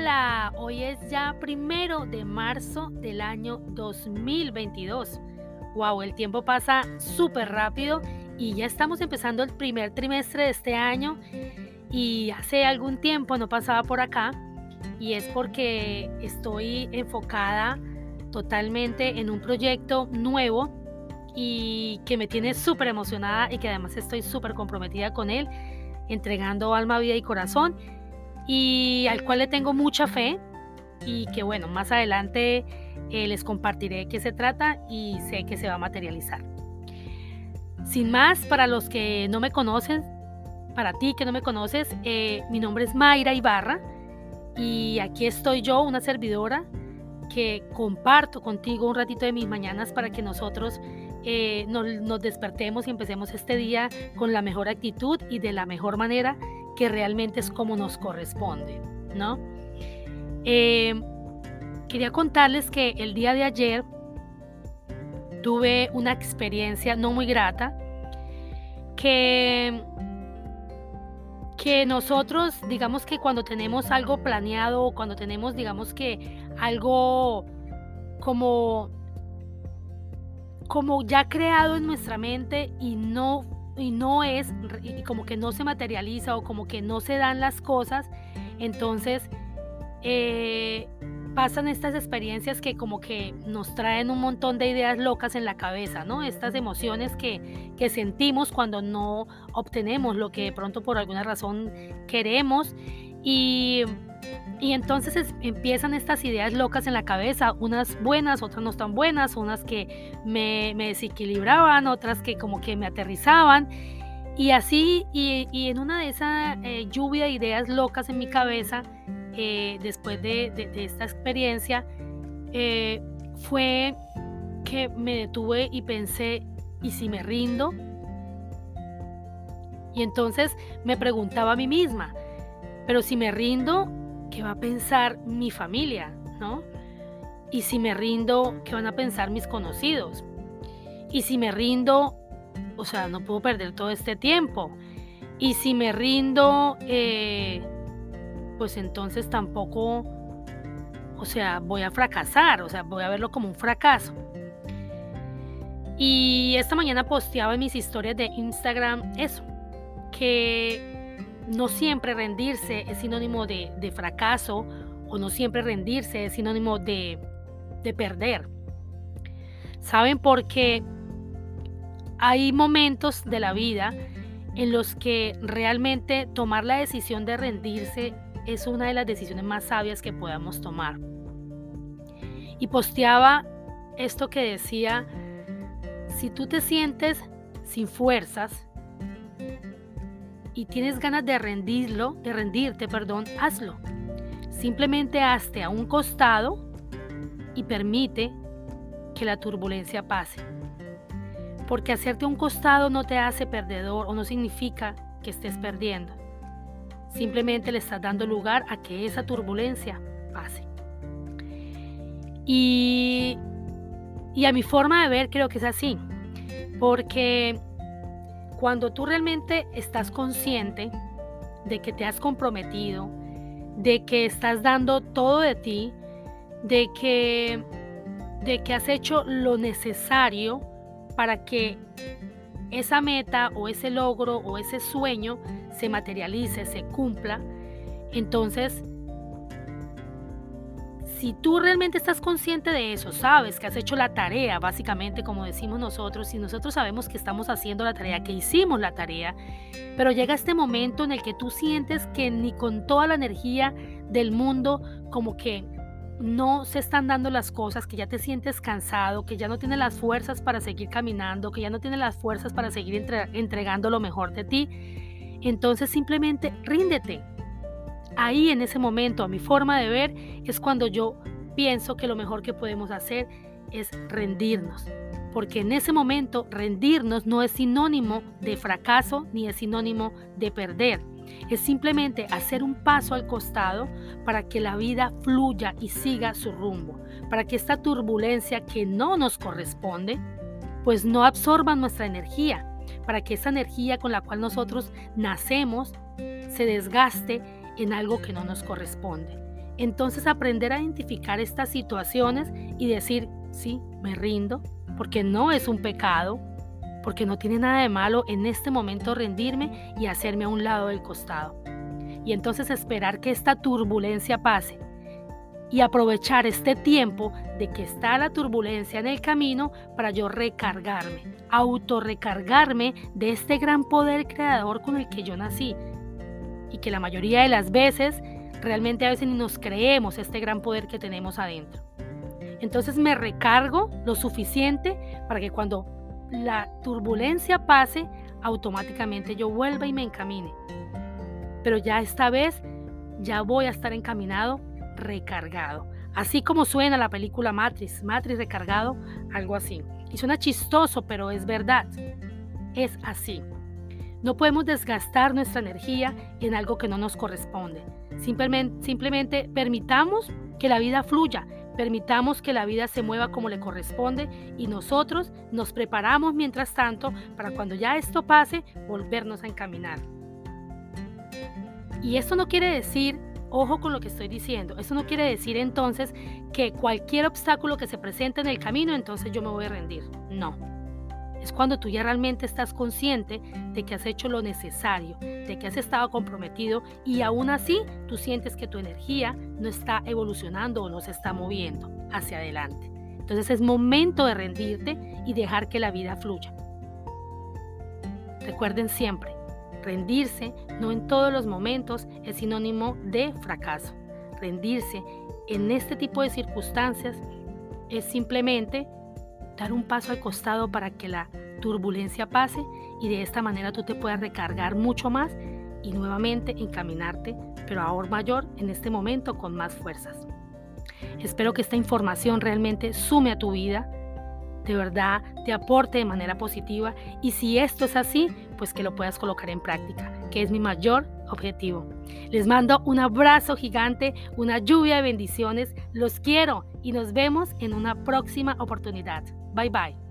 Hola, hoy es ya primero de marzo del año 2022. Wow, el tiempo pasa súper rápido y ya estamos empezando el primer trimestre de este año y hace algún tiempo no pasaba por acá y es porque estoy enfocada totalmente en un proyecto nuevo y que me tiene súper emocionada y que además estoy súper comprometida con él, entregando alma, vida y corazón y al cual le tengo mucha fe y que bueno, más adelante eh, les compartiré qué se trata y sé que se va a materializar. Sin más, para los que no me conocen, para ti que no me conoces, eh, mi nombre es Mayra Ibarra y aquí estoy yo, una servidora que comparto contigo un ratito de mis mañanas para que nosotros eh, nos, nos, despertemos y empecemos este día con la mejor actitud y de la mejor manera que realmente es como nos corresponde, ¿no? Eh, quería contarles que el día de ayer tuve una experiencia no muy grata que que nosotros digamos que cuando tenemos algo planeado cuando tenemos digamos que algo como como ya creado en nuestra mente y no y no es y como que no se materializa o como que no se dan las cosas entonces eh, pasan estas experiencias que como que nos traen un montón de ideas locas en la cabeza, ¿no? Estas emociones que, que sentimos cuando no obtenemos lo que de pronto por alguna razón queremos y y entonces empiezan estas ideas locas en la cabeza, unas buenas, otras no tan buenas, unas que me, desequilibraban, otras que como que me aterrizaban. Y así, y, en una de esas eh, lluvia de ideas locas en mi cabeza, eh, después de, esta experiencia, eh, fue que me detuve y pensé, ¿y si me rindo? Y entonces me preguntaba a mí misma, pero si me rindo, ¿qué va a pensar mi familia? ¿No? Y si me rindo, ¿qué van a pensar mis conocidos? Y si me rindo, o sea, no puedo perder todo este tiempo. Y si me rindo, eh, pues entonces tampoco, o sea, voy a fracasar, o sea, voy a verlo como un fracaso. Y esta mañana posteaba en mis historias de Instagram eso, que no siempre rendirse es sinónimo de, fracaso o no siempre rendirse es sinónimo de, de perder. ¿Saben? Porque hay momentos de la vida en los que realmente tomar la decisión de rendirse es una de las decisiones más sabias que podamos tomar. Y posteaba esto que decía, si tú te sientes sin fuerzas, y tienes ganas de rendirlo, de rendirte, perdón, hazlo. Simplemente hazte a un costado y permite que la turbulencia pase. Porque hacerte a un costado no te hace perdedor o no significa que estés perdiendo. Simplemente le estás dando lugar a que esa turbulencia pase. Y, y a mi forma de ver creo que es así. Porque cuando tú realmente estás consciente de que te has comprometido, de que estás dando todo de ti, de que, de que has hecho lo necesario para que esa meta o ese logro o ese sueño se materialice, se cumpla, entonces si tú realmente estás consciente de eso, sabes que has hecho la tarea, básicamente como decimos nosotros, y nosotros sabemos que estamos haciendo la tarea, que hicimos la tarea, pero llega este momento en el que tú sientes que ni con toda la energía del mundo, como que no se están dando las cosas, que ya te sientes cansado, que ya no tienes las fuerzas para seguir caminando, que ya no tienes las fuerzas para seguir entregando lo mejor de ti, entonces simplemente ríndete, ahí en ese momento, a mi forma de ver, es cuando yo pienso que lo mejor que podemos hacer es rendirnos. Porque en ese momento rendirnos no es sinónimo de fracaso ni es sinónimo de perder. Es simplemente hacer un paso al costado para que la vida fluya y siga su rumbo. Para que esta turbulencia que no nos corresponde, pues no absorba nuestra energía. Para que esa energía con la cual nosotros nacemos se desgaste en algo que no nos corresponde. Entonces aprender a identificar estas situaciones y decir, sí, me rindo, porque no es un pecado, porque no tiene nada de malo en este momento rendirme y hacerme a un lado del costado. Y entonces esperar que esta turbulencia pase y aprovechar este tiempo de que está la turbulencia en el camino para yo recargarme, autorrecargarme de este gran poder creador con el que yo nací. Y que la mayoría de las veces, realmente a veces ni nos creemos este gran poder que tenemos adentro. Entonces me recargo lo suficiente para que cuando la turbulencia pase, automáticamente yo vuelva y me encamine. Pero ya esta vez ya voy a estar encaminado recargado. Así como suena la película Matrix, Matrix recargado, algo así. Y suena chistoso, pero es verdad. Es así. No podemos desgastar nuestra energía en algo que no nos corresponde. Simplemente, permitamos que la vida fluya, permitamos que la vida se mueva como le corresponde y nosotros nos preparamos mientras tanto para cuando ya esto pase, volvernos a encaminar. Y esto no quiere decir Ojo con lo que estoy diciendo. Eso no quiere decir entonces que cualquier obstáculo que se presente en el camino, entonces yo me voy a rendir. No. Es cuando tú ya realmente estás consciente de que has hecho lo necesario, de que has estado comprometido y aún así tú sientes que tu energía no está evolucionando o no se está moviendo hacia adelante. Entonces es momento de rendirte y dejar que la vida fluya. Recuerden siempre, Rendirse no en todos los momentos es sinónimo de fracaso. Rendirse en este tipo de circunstancias es simplemente dar un paso al costado para que la turbulencia pase y de esta manera tú te puedas recargar mucho más y nuevamente encaminarte, pero ahora mayor en este momento con más fuerzas. Espero que esta información realmente sume a tu vida, de verdad te aporte de manera positiva y si esto es así, pues que lo puedas colocar en práctica, que es mi mayor objetivo. Les mando un abrazo gigante, una lluvia de bendiciones, los quiero y nos vemos en una próxima oportunidad. Bye bye.